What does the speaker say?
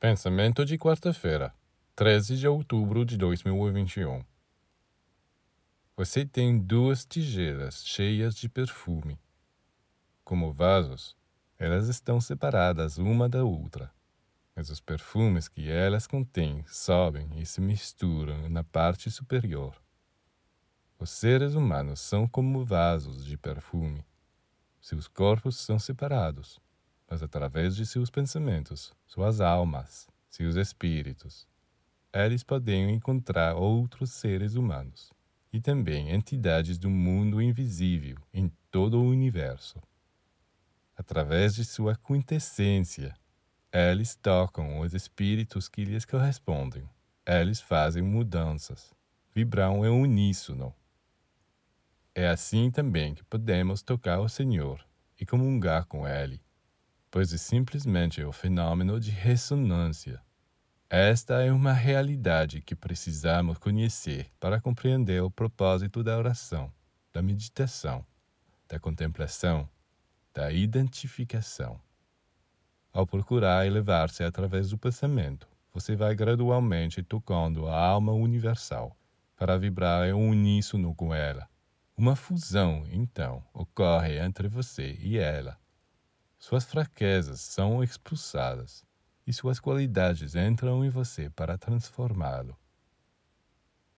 Pensamento de quarta-feira, 13 de outubro de 2021. Você tem duas tigelas cheias de perfume. Como vasos, elas estão separadas uma da outra, mas os perfumes que elas contêm sobem e se misturam na parte superior. Os seres humanos são como vasos de perfume. Seus corpos são separados mas através de seus pensamentos, suas almas, seus espíritos, eles podem encontrar outros seres humanos e também entidades do mundo invisível em todo o universo. Através de sua quintessência, eles tocam os espíritos que lhes correspondem. Eles fazem mudanças, vibram em uníssono. É assim também que podemos tocar o Senhor e comungar com Ele pois é simplesmente o fenômeno de ressonância. Esta é uma realidade que precisamos conhecer para compreender o propósito da oração, da meditação, da contemplação, da identificação. Ao procurar elevar-se através do pensamento, você vai gradualmente tocando a alma universal para vibrar em uníssono com ela. Uma fusão, então, ocorre entre você e ela suas fraquezas são expulsadas e suas qualidades entram em você para transformá-lo.